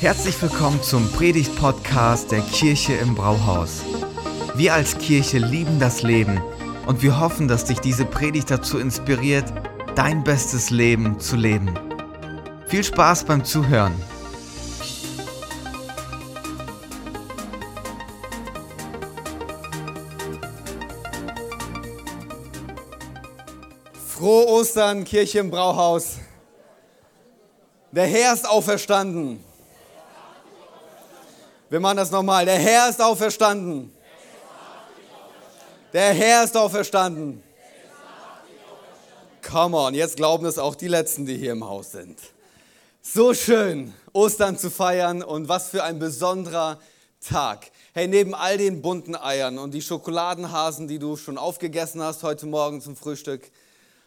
Herzlich willkommen zum Predigt-Podcast der Kirche im Brauhaus. Wir als Kirche lieben das Leben und wir hoffen, dass dich diese Predigt dazu inspiriert, dein bestes Leben zu leben. Viel Spaß beim Zuhören. Frohe Ostern, Kirche im Brauhaus. Der Herr ist auferstanden. Wir machen das nochmal. Der Herr ist auferstanden. Der Herr ist auferstanden. Come on, jetzt glauben es auch die Letzten, die hier im Haus sind. So schön, Ostern zu feiern und was für ein besonderer Tag. Hey, neben all den bunten Eiern und die Schokoladenhasen, die du schon aufgegessen hast heute Morgen zum Frühstück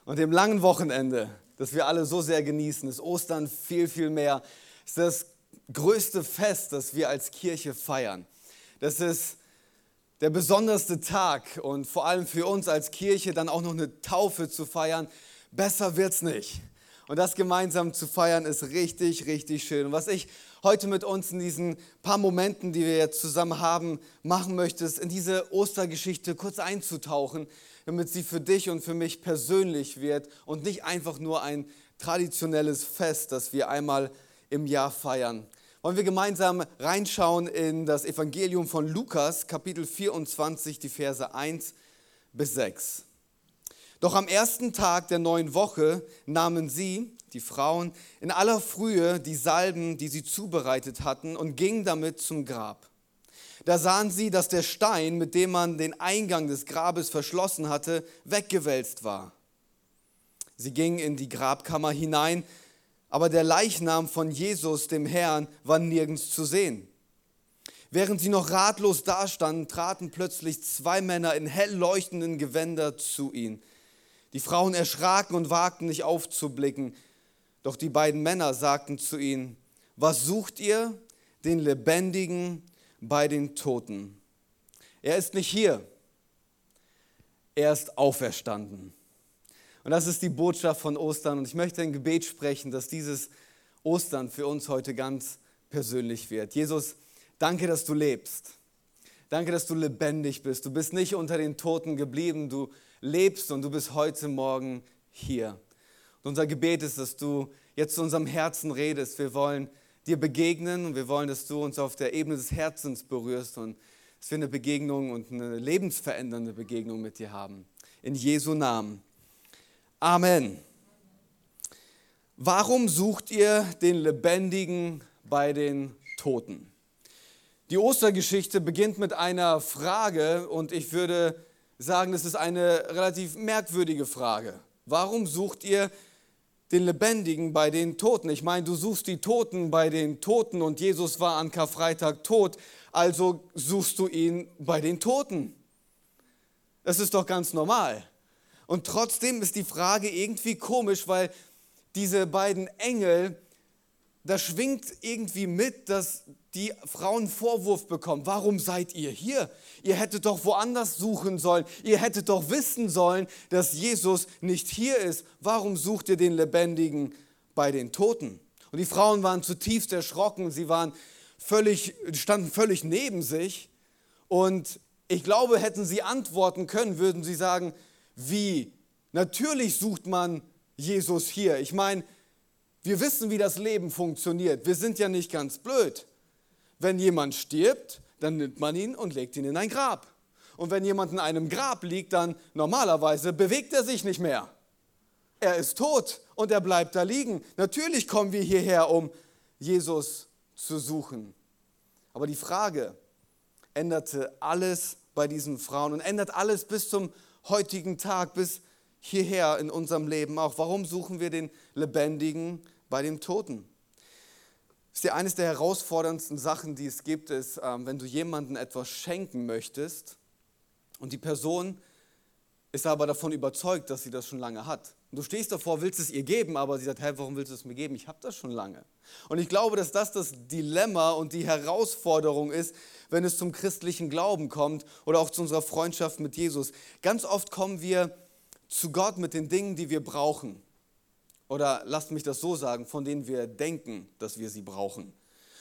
und dem langen Wochenende, das wir alle so sehr genießen, ist Ostern viel, viel mehr. Ist das größte Fest, das wir als Kirche feiern. Das ist der besonderste Tag und vor allem für uns als Kirche dann auch noch eine Taufe zu feiern. Besser wird's nicht. Und das gemeinsam zu feiern ist richtig, richtig schön. Und was ich heute mit uns in diesen paar Momenten, die wir jetzt zusammen haben, machen möchte, ist in diese Ostergeschichte kurz einzutauchen, damit sie für dich und für mich persönlich wird und nicht einfach nur ein traditionelles Fest, das wir einmal im Jahr feiern. Wollen wir gemeinsam reinschauen in das Evangelium von Lukas, Kapitel 24, die Verse 1 bis 6. Doch am ersten Tag der neuen Woche nahmen sie, die Frauen, in aller Frühe die Salben, die sie zubereitet hatten, und gingen damit zum Grab. Da sahen sie, dass der Stein, mit dem man den Eingang des Grabes verschlossen hatte, weggewälzt war. Sie gingen in die Grabkammer hinein, aber der Leichnam von Jesus, dem Herrn, war nirgends zu sehen. Während sie noch ratlos dastanden, traten plötzlich zwei Männer in hell leuchtenden Gewänder zu ihnen. Die Frauen erschraken und wagten nicht aufzublicken. Doch die beiden Männer sagten zu ihnen, was sucht ihr? Den Lebendigen bei den Toten. Er ist nicht hier, er ist auferstanden. Und das ist die Botschaft von Ostern. Und ich möchte ein Gebet sprechen, dass dieses Ostern für uns heute ganz persönlich wird. Jesus, danke, dass du lebst. Danke, dass du lebendig bist. Du bist nicht unter den Toten geblieben. Du lebst und du bist heute Morgen hier. Und unser Gebet ist, dass du jetzt zu unserem Herzen redest. Wir wollen dir begegnen und wir wollen, dass du uns auf der Ebene des Herzens berührst und dass wir eine Begegnung und eine lebensverändernde Begegnung mit dir haben. In Jesu Namen. Amen. Warum sucht ihr den Lebendigen bei den Toten? Die Ostergeschichte beginnt mit einer Frage und ich würde sagen, es ist eine relativ merkwürdige Frage. Warum sucht ihr den Lebendigen bei den Toten? Ich meine, du suchst die Toten bei den Toten und Jesus war an Karfreitag tot, also suchst du ihn bei den Toten. Das ist doch ganz normal. Und trotzdem ist die Frage irgendwie komisch, weil diese beiden Engel, da schwingt irgendwie mit, dass die Frauen Vorwurf bekommen. Warum seid ihr hier? Ihr hättet doch woanders suchen sollen. Ihr hättet doch wissen sollen, dass Jesus nicht hier ist. Warum sucht ihr den Lebendigen bei den Toten? Und die Frauen waren zutiefst erschrocken. Sie waren völlig, standen völlig neben sich. Und ich glaube, hätten sie antworten können, würden sie sagen, wie. Natürlich sucht man Jesus hier. Ich meine, wir wissen, wie das Leben funktioniert. Wir sind ja nicht ganz blöd. Wenn jemand stirbt, dann nimmt man ihn und legt ihn in ein Grab. Und wenn jemand in einem Grab liegt, dann normalerweise bewegt er sich nicht mehr. Er ist tot und er bleibt da liegen. Natürlich kommen wir hierher, um Jesus zu suchen. Aber die Frage änderte alles bei diesen Frauen und ändert alles bis zum heutigen Tag bis hierher in unserem Leben auch. Warum suchen wir den Lebendigen bei dem Toten? ist ja eines der herausforderndsten Sachen, die es gibt, ist, ähm, wenn du jemandem etwas schenken möchtest und die Person ist aber davon überzeugt, dass sie das schon lange hat. Und du stehst davor, willst es ihr geben, aber sie sagt, hey, warum willst du es mir geben? Ich habe das schon lange. Und ich glaube, dass das das Dilemma und die Herausforderung ist, wenn es zum christlichen Glauben kommt oder auch zu unserer Freundschaft mit Jesus. Ganz oft kommen wir zu Gott mit den Dingen, die wir brauchen. Oder lasst mich das so sagen, von denen wir denken, dass wir sie brauchen.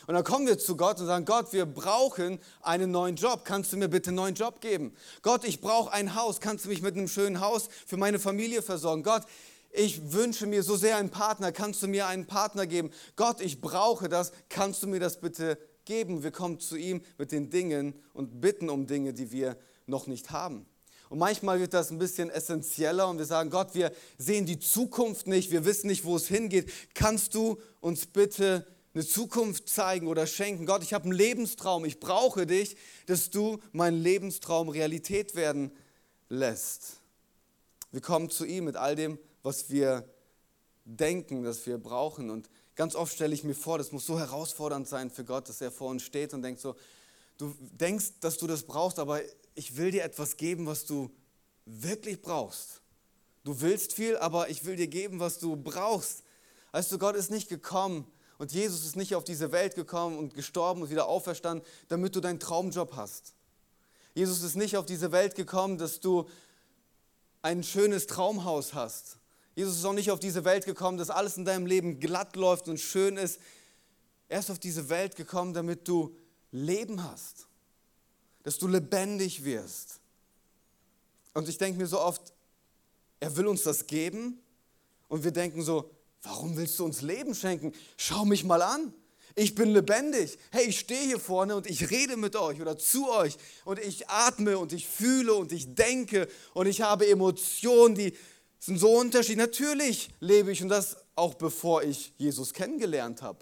Und dann kommen wir zu Gott und sagen, Gott, wir brauchen einen neuen Job. Kannst du mir bitte einen neuen Job geben? Gott, ich brauche ein Haus. Kannst du mich mit einem schönen Haus für meine Familie versorgen? Gott, ich wünsche mir so sehr einen Partner. Kannst du mir einen Partner geben? Gott, ich brauche das. Kannst du mir das bitte geben? Wir kommen zu ihm mit den Dingen und bitten um Dinge, die wir noch nicht haben. Und manchmal wird das ein bisschen essentieller und wir sagen, Gott, wir sehen die Zukunft nicht, wir wissen nicht, wo es hingeht. Kannst du uns bitte eine Zukunft zeigen oder schenken? Gott, ich habe einen Lebenstraum, ich brauche dich, dass du meinen Lebenstraum Realität werden lässt. Wir kommen zu ihm mit all dem, was wir denken, dass wir brauchen. Und ganz oft stelle ich mir vor, das muss so herausfordernd sein für Gott, dass er vor uns steht und denkt so, du denkst, dass du das brauchst, aber ich will dir etwas geben, was du wirklich brauchst. Du willst viel, aber ich will dir geben, was du brauchst. Weißt du, Gott ist nicht gekommen und Jesus ist nicht auf diese Welt gekommen und gestorben und wieder auferstanden, damit du deinen Traumjob hast. Jesus ist nicht auf diese Welt gekommen, dass du ein schönes Traumhaus hast. Jesus ist auch nicht auf diese Welt gekommen, dass alles in deinem Leben glatt läuft und schön ist. Er ist auf diese Welt gekommen, damit du Leben hast dass du lebendig wirst. Und ich denke mir so oft, er will uns das geben und wir denken so, warum willst du uns Leben schenken? Schau mich mal an. Ich bin lebendig. Hey, ich stehe hier vorne und ich rede mit euch oder zu euch und ich atme und ich fühle und ich denke und ich habe Emotionen, die sind so unterschiedlich. Natürlich lebe ich und das auch bevor ich Jesus kennengelernt habe.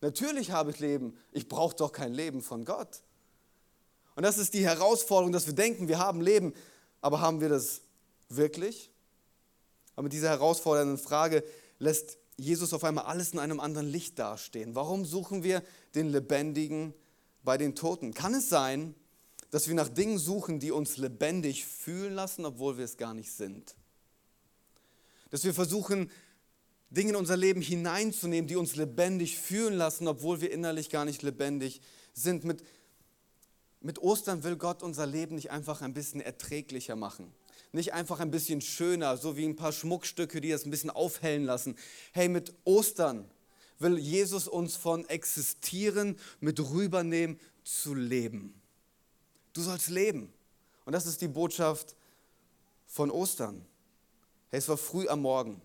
Natürlich habe ich Leben. Ich brauche doch kein Leben von Gott. Und das ist die Herausforderung, dass wir denken, wir haben Leben, aber haben wir das wirklich? Aber mit dieser herausfordernden Frage lässt Jesus auf einmal alles in einem anderen Licht dastehen. Warum suchen wir den Lebendigen bei den Toten? Kann es sein, dass wir nach Dingen suchen, die uns lebendig fühlen lassen, obwohl wir es gar nicht sind? Dass wir versuchen, Dinge in unser Leben hineinzunehmen, die uns lebendig fühlen lassen, obwohl wir innerlich gar nicht lebendig sind. Mit mit Ostern will Gott unser Leben nicht einfach ein bisschen erträglicher machen. Nicht einfach ein bisschen schöner, so wie ein paar Schmuckstücke, die das ein bisschen aufhellen lassen. Hey, mit Ostern will Jesus uns von existieren mit rübernehmen zu leben. Du sollst leben. Und das ist die Botschaft von Ostern. Hey, es war früh am Morgen,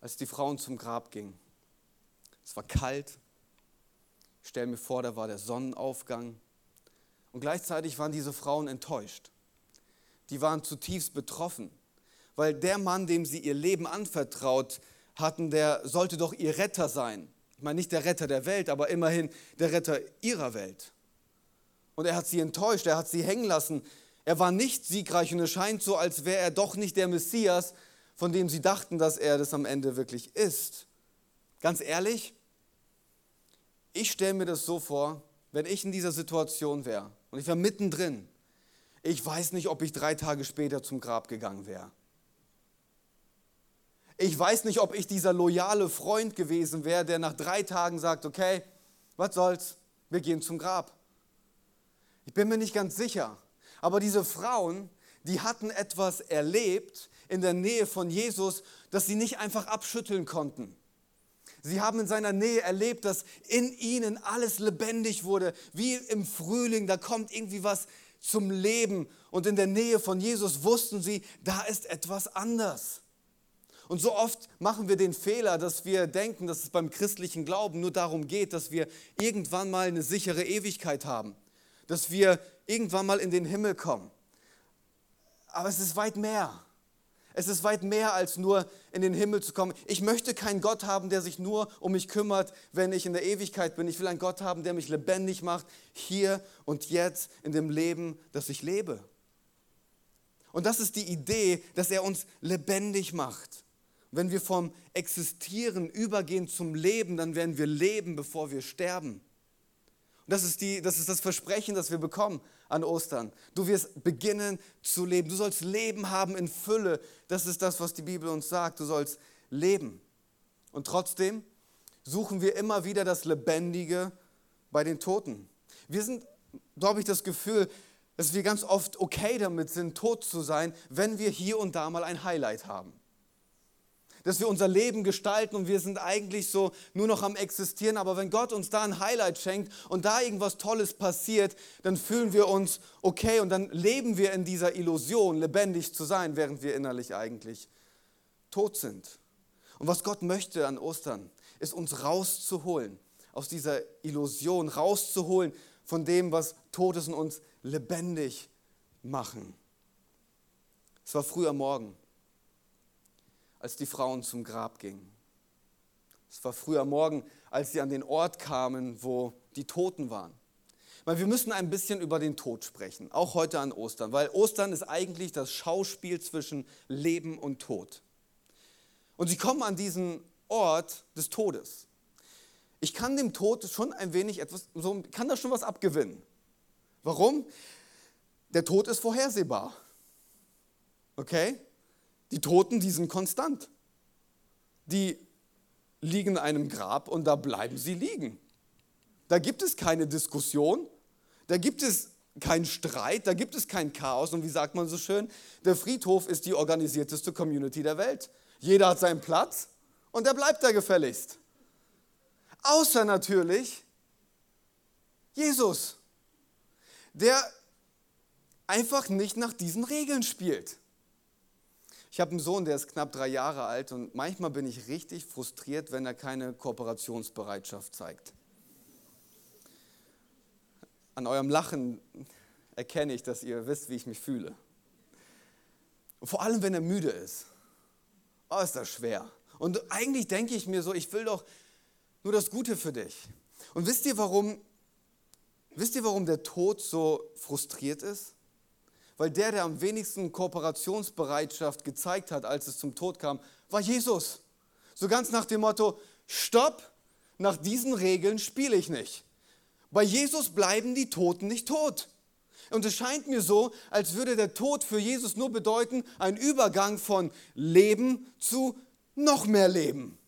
als die Frauen zum Grab gingen. Es war kalt, ich stelle mir vor, da war der Sonnenaufgang. Und gleichzeitig waren diese Frauen enttäuscht. Die waren zutiefst betroffen, weil der Mann, dem sie ihr Leben anvertraut hatten, der sollte doch ihr Retter sein. Ich meine nicht der Retter der Welt, aber immerhin der Retter ihrer Welt. Und er hat sie enttäuscht, er hat sie hängen lassen. Er war nicht siegreich und es scheint so, als wäre er doch nicht der Messias, von dem sie dachten, dass er das am Ende wirklich ist. Ganz ehrlich, ich stelle mir das so vor, wenn ich in dieser Situation wäre und ich wäre mittendrin, ich weiß nicht, ob ich drei Tage später zum Grab gegangen wäre. Ich weiß nicht, ob ich dieser loyale Freund gewesen wäre, der nach drei Tagen sagt, okay, was soll's, wir gehen zum Grab. Ich bin mir nicht ganz sicher. Aber diese Frauen, die hatten etwas erlebt in der Nähe von Jesus, das sie nicht einfach abschütteln konnten. Sie haben in seiner Nähe erlebt, dass in ihnen alles lebendig wurde, wie im Frühling, da kommt irgendwie was zum Leben. Und in der Nähe von Jesus wussten sie, da ist etwas anders. Und so oft machen wir den Fehler, dass wir denken, dass es beim christlichen Glauben nur darum geht, dass wir irgendwann mal eine sichere Ewigkeit haben, dass wir irgendwann mal in den Himmel kommen. Aber es ist weit mehr. Es ist weit mehr als nur in den Himmel zu kommen. Ich möchte keinen Gott haben, der sich nur um mich kümmert, wenn ich in der Ewigkeit bin. Ich will einen Gott haben, der mich lebendig macht, hier und jetzt in dem Leben, das ich lebe. Und das ist die Idee, dass er uns lebendig macht. Wenn wir vom Existieren übergehen zum Leben, dann werden wir leben, bevor wir sterben. Und das ist, die, das ist das Versprechen, das wir bekommen an Ostern. Du wirst beginnen zu leben. Du sollst Leben haben in Fülle. Das ist das, was die Bibel uns sagt. Du sollst leben. Und trotzdem suchen wir immer wieder das Lebendige bei den Toten. Wir sind, glaube ich, das Gefühl, dass wir ganz oft okay damit sind, tot zu sein, wenn wir hier und da mal ein Highlight haben. Dass wir unser Leben gestalten und wir sind eigentlich so nur noch am Existieren. Aber wenn Gott uns da ein Highlight schenkt und da irgendwas Tolles passiert, dann fühlen wir uns okay und dann leben wir in dieser Illusion, lebendig zu sein, während wir innerlich eigentlich tot sind. Und was Gott möchte an Ostern, ist uns rauszuholen aus dieser Illusion, rauszuholen von dem, was tot ist und uns lebendig machen. Es war früher Morgen als die Frauen zum Grab gingen. Es war früher Morgen, als sie an den Ort kamen, wo die Toten waren. Weil wir müssen ein bisschen über den Tod sprechen, auch heute an Ostern, weil Ostern ist eigentlich das Schauspiel zwischen Leben und Tod. Und sie kommen an diesen Ort des Todes. Ich kann dem Tod schon ein wenig etwas, so, kann da schon was abgewinnen. Warum? Der Tod ist vorhersehbar. Okay? Die Toten, die sind konstant. Die liegen in einem Grab und da bleiben sie liegen. Da gibt es keine Diskussion, da gibt es keinen Streit, da gibt es kein Chaos. Und wie sagt man so schön, der Friedhof ist die organisierteste Community der Welt. Jeder hat seinen Platz und er bleibt da gefälligst. Außer natürlich Jesus, der einfach nicht nach diesen Regeln spielt. Ich habe einen Sohn, der ist knapp drei Jahre alt und manchmal bin ich richtig frustriert, wenn er keine Kooperationsbereitschaft zeigt. An eurem Lachen erkenne ich, dass ihr wisst, wie ich mich fühle. Und vor allem, wenn er müde ist. Oh, ist das schwer. Und eigentlich denke ich mir so, ich will doch nur das Gute für dich. Und wisst ihr, warum, wisst ihr, warum der Tod so frustriert ist? Weil der, der am wenigsten Kooperationsbereitschaft gezeigt hat, als es zum Tod kam, war Jesus. So ganz nach dem Motto, stopp, nach diesen Regeln spiele ich nicht. Bei Jesus bleiben die Toten nicht tot. Und es scheint mir so, als würde der Tod für Jesus nur bedeuten, ein Übergang von Leben zu noch mehr Leben.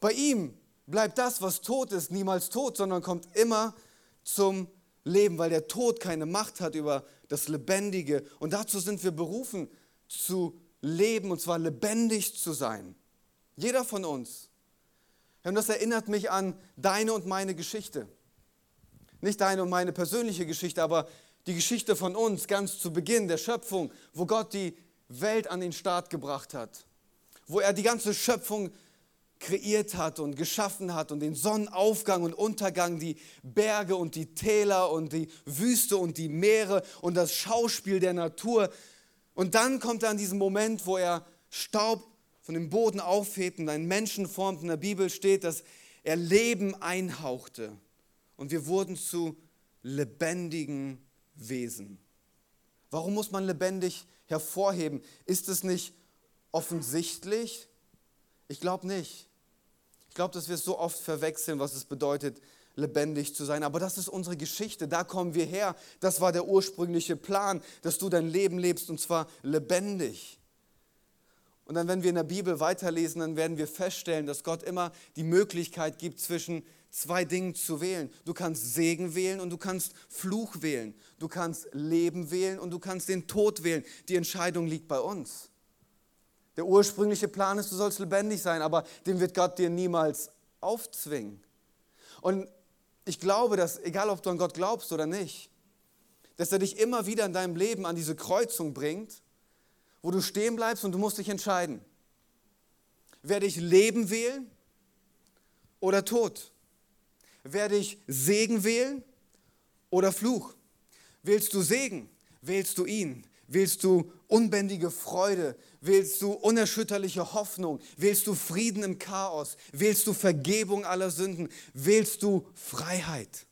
Bei ihm bleibt das, was tot ist, niemals tot, sondern kommt immer zum leben, weil der Tod keine Macht hat über das Lebendige. Und dazu sind wir berufen, zu leben und zwar lebendig zu sein. Jeder von uns. Und das erinnert mich an deine und meine Geschichte. Nicht deine und meine persönliche Geschichte, aber die Geschichte von uns ganz zu Beginn der Schöpfung, wo Gott die Welt an den Start gebracht hat. Wo er die ganze Schöpfung kreiert hat und geschaffen hat und den Sonnenaufgang und Untergang, die Berge und die Täler und die Wüste und die Meere und das Schauspiel der Natur. Und dann kommt er an diesen Moment, wo er Staub von dem Boden aufhebt und einen Menschen formt. In der Bibel steht, dass er Leben einhauchte und wir wurden zu lebendigen Wesen. Warum muss man lebendig hervorheben? Ist es nicht offensichtlich? Ich glaube nicht. Ich glaube, dass wir es so oft verwechseln, was es bedeutet, lebendig zu sein. Aber das ist unsere Geschichte, da kommen wir her. Das war der ursprüngliche Plan, dass du dein Leben lebst und zwar lebendig. Und dann, wenn wir in der Bibel weiterlesen, dann werden wir feststellen, dass Gott immer die Möglichkeit gibt, zwischen zwei Dingen zu wählen. Du kannst Segen wählen und du kannst Fluch wählen. Du kannst Leben wählen und du kannst den Tod wählen. Die Entscheidung liegt bei uns. Der ursprüngliche Plan ist, du sollst lebendig sein, aber den wird Gott dir niemals aufzwingen. Und ich glaube, dass, egal ob du an Gott glaubst oder nicht, dass er dich immer wieder in deinem Leben an diese Kreuzung bringt, wo du stehen bleibst und du musst dich entscheiden. Werde ich Leben wählen oder Tod? Werde ich Segen wählen oder Fluch? Wählst du Segen, wählst du ihn. Wählst du unbändige Freude? Wählst du unerschütterliche Hoffnung? Wählst du Frieden im Chaos? Wählst du Vergebung aller Sünden? Wählst du Freiheit?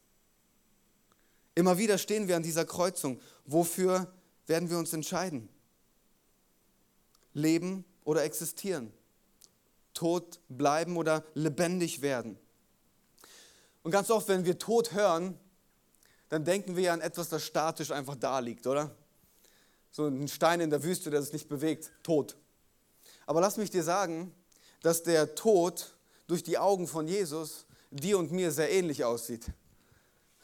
Immer wieder stehen wir an dieser Kreuzung. Wofür werden wir uns entscheiden? Leben oder existieren? Tot bleiben oder lebendig werden? Und ganz oft, wenn wir Tod hören, dann denken wir an etwas, das statisch einfach da liegt, oder? So ein Stein in der Wüste, der sich nicht bewegt, tot. Aber lass mich dir sagen, dass der Tod durch die Augen von Jesus dir und mir sehr ähnlich aussieht.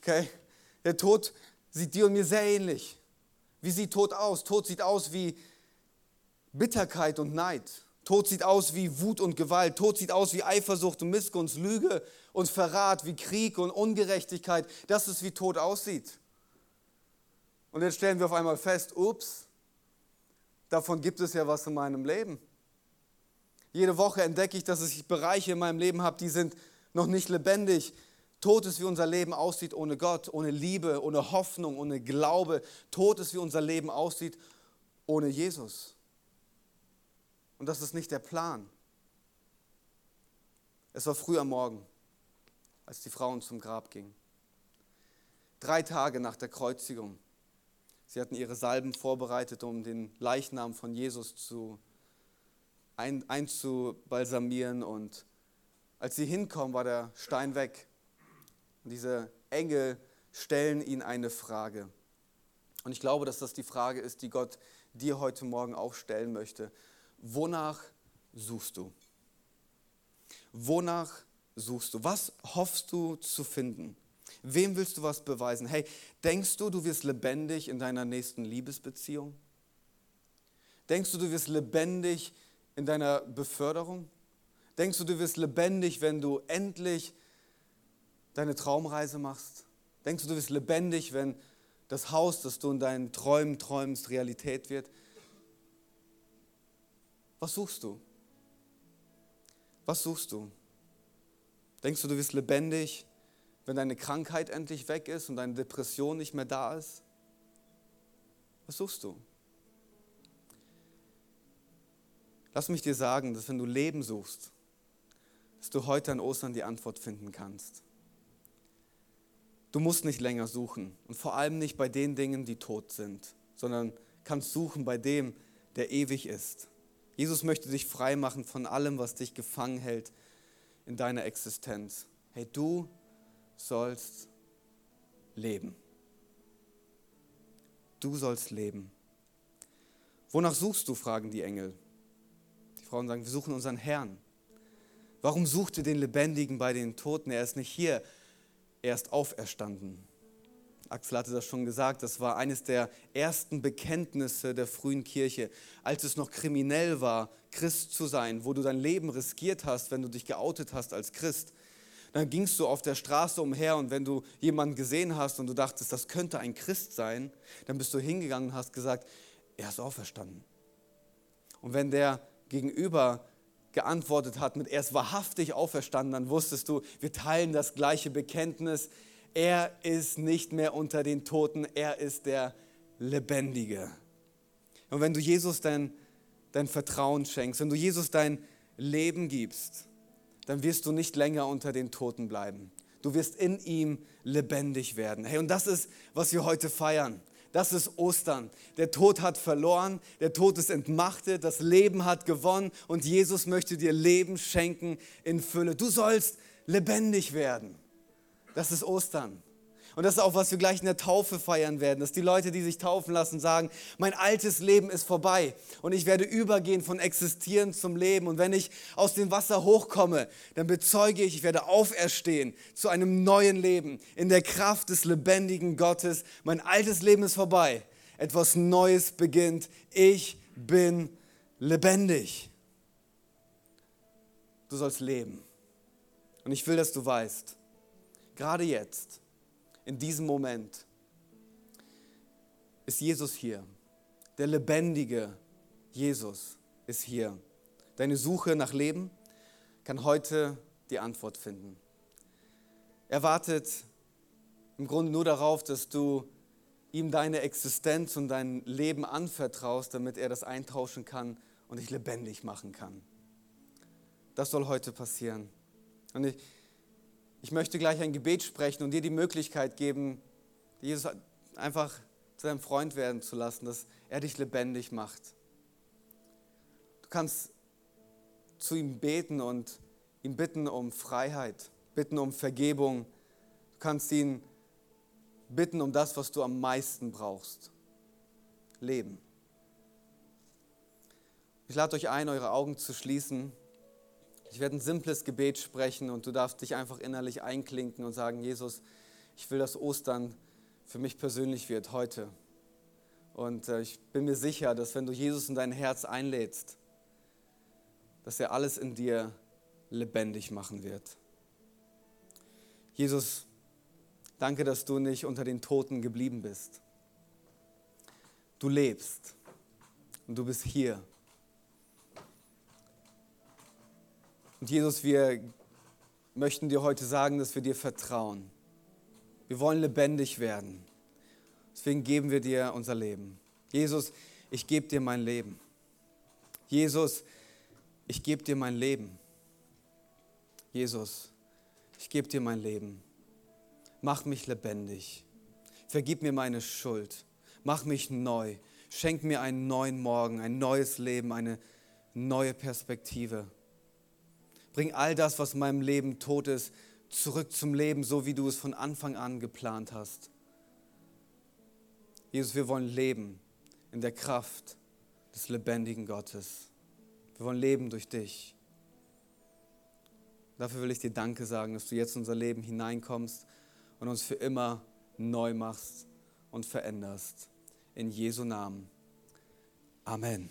Okay? Der Tod sieht dir und mir sehr ähnlich. Wie sieht Tod aus? Tod sieht aus wie Bitterkeit und Neid. Tod sieht aus wie Wut und Gewalt. Tod sieht aus wie Eifersucht und Missgunst, Lüge und Verrat, wie Krieg und Ungerechtigkeit. Das ist, wie Tod aussieht. Und jetzt stellen wir auf einmal fest, ups, davon gibt es ja was in meinem Leben. Jede Woche entdecke ich, dass ich Bereiche in meinem Leben habe, die sind noch nicht lebendig. Tod ist, wie unser Leben aussieht ohne Gott, ohne Liebe, ohne Hoffnung, ohne Glaube. Tod ist, wie unser Leben aussieht ohne Jesus. Und das ist nicht der Plan. Es war früh am Morgen, als die Frauen zum Grab gingen. Drei Tage nach der Kreuzigung. Sie hatten ihre Salben vorbereitet, um den Leichnam von Jesus zu ein, einzubalsamieren. Und als sie hinkommen, war der Stein weg. Und diese Engel stellen ihnen eine Frage. Und ich glaube, dass das die Frage ist, die Gott dir heute Morgen auch stellen möchte. Wonach suchst du? Wonach suchst du? Was hoffst du zu finden? Wem willst du was beweisen? Hey, denkst du, du wirst lebendig in deiner nächsten Liebesbeziehung? Denkst du, du wirst lebendig in deiner Beförderung? Denkst du, du wirst lebendig, wenn du endlich deine Traumreise machst? Denkst du, du wirst lebendig, wenn das Haus, das du in deinen Träumen träumst, Realität wird? Was suchst du? Was suchst du? Denkst du, du wirst lebendig, wenn deine Krankheit endlich weg ist und deine Depression nicht mehr da ist? Was suchst du? Lass mich dir sagen, dass wenn du Leben suchst, dass du heute an Ostern die Antwort finden kannst. Du musst nicht länger suchen und vor allem nicht bei den Dingen, die tot sind, sondern kannst suchen bei dem, der ewig ist. Jesus möchte dich frei machen von allem, was dich gefangen hält in deiner Existenz. Hey, du sollst leben. Du sollst leben. Wonach suchst du, fragen die Engel. Die Frauen sagen, wir suchen unseren Herrn. Warum sucht ihr den Lebendigen bei den Toten? Er ist nicht hier, er ist auferstanden. Axel hatte das schon gesagt, das war eines der ersten Bekenntnisse der frühen Kirche, als es noch kriminell war, Christ zu sein, wo du dein Leben riskiert hast, wenn du dich geoutet hast als Christ. Dann gingst du auf der Straße umher und wenn du jemanden gesehen hast und du dachtest, das könnte ein Christ sein, dann bist du hingegangen und hast gesagt, er ist auferstanden. Und wenn der Gegenüber geantwortet hat mit, er ist wahrhaftig auferstanden, dann wusstest du, wir teilen das gleiche Bekenntnis. Er ist nicht mehr unter den Toten, er ist der Lebendige. Und wenn du Jesus dein, dein Vertrauen schenkst, wenn du Jesus dein Leben gibst, dann wirst du nicht länger unter den Toten bleiben. Du wirst in ihm lebendig werden. Hey, und das ist, was wir heute feiern. Das ist Ostern. Der Tod hat verloren, der Tod ist entmachtet, das Leben hat gewonnen und Jesus möchte dir Leben schenken in Fülle. Du sollst lebendig werden. Das ist Ostern. Und das ist auch, was wir gleich in der Taufe feiern werden, dass die Leute, die sich taufen lassen, sagen, mein altes Leben ist vorbei und ich werde übergehen von Existieren zum Leben. Und wenn ich aus dem Wasser hochkomme, dann bezeuge ich, ich werde auferstehen zu einem neuen Leben in der Kraft des lebendigen Gottes. Mein altes Leben ist vorbei. Etwas Neues beginnt. Ich bin lebendig. Du sollst leben. Und ich will, dass du weißt, gerade jetzt, in diesem Moment ist Jesus hier. Der lebendige Jesus ist hier. Deine Suche nach Leben kann heute die Antwort finden. Er wartet im Grunde nur darauf, dass du ihm deine Existenz und dein Leben anvertraust, damit er das eintauschen kann und dich lebendig machen kann. Das soll heute passieren. Und ich, ich möchte gleich ein Gebet sprechen und dir die Möglichkeit geben, Jesus einfach zu deinem Freund werden zu lassen, dass er dich lebendig macht. Du kannst zu ihm beten und ihn bitten um Freiheit, bitten um Vergebung. Du kannst ihn bitten um das, was du am meisten brauchst. Leben. Ich lade euch ein, eure Augen zu schließen. Ich werde ein simples Gebet sprechen und du darfst dich einfach innerlich einklinken und sagen, Jesus, ich will, dass Ostern für mich persönlich wird heute. Und äh, ich bin mir sicher, dass wenn du Jesus in dein Herz einlädst dass er alles in dir lebendig machen wird. Jesus, danke, dass du nicht unter den Toten geblieben bist. Du lebst und du bist hier. Und Jesus, wir möchten dir heute sagen, dass wir dir vertrauen. Wir wollen lebendig werden. Deswegen geben wir dir unser Leben. Jesus, ich gebe dir mein Leben. Jesus, ich gebe dir mein Leben. Jesus, ich gebe dir mein Leben. Mach mich lebendig. Vergib mir meine Schuld. Mach mich neu. Schenk mir einen neuen Morgen, ein neues Leben, eine neue Perspektive. Bring all das, was in meinem Leben tot ist, zurück zum Leben, so wie du es von Anfang an geplant hast. Jesus, wir wollen leben in der Kraft des lebendigen Gottes. Wir wollen leben durch dich. Dafür will ich dir Danke sagen, dass du jetzt in unser Leben hineinkommst und uns für immer neu machst und veränderst. In Jesu Namen. Amen.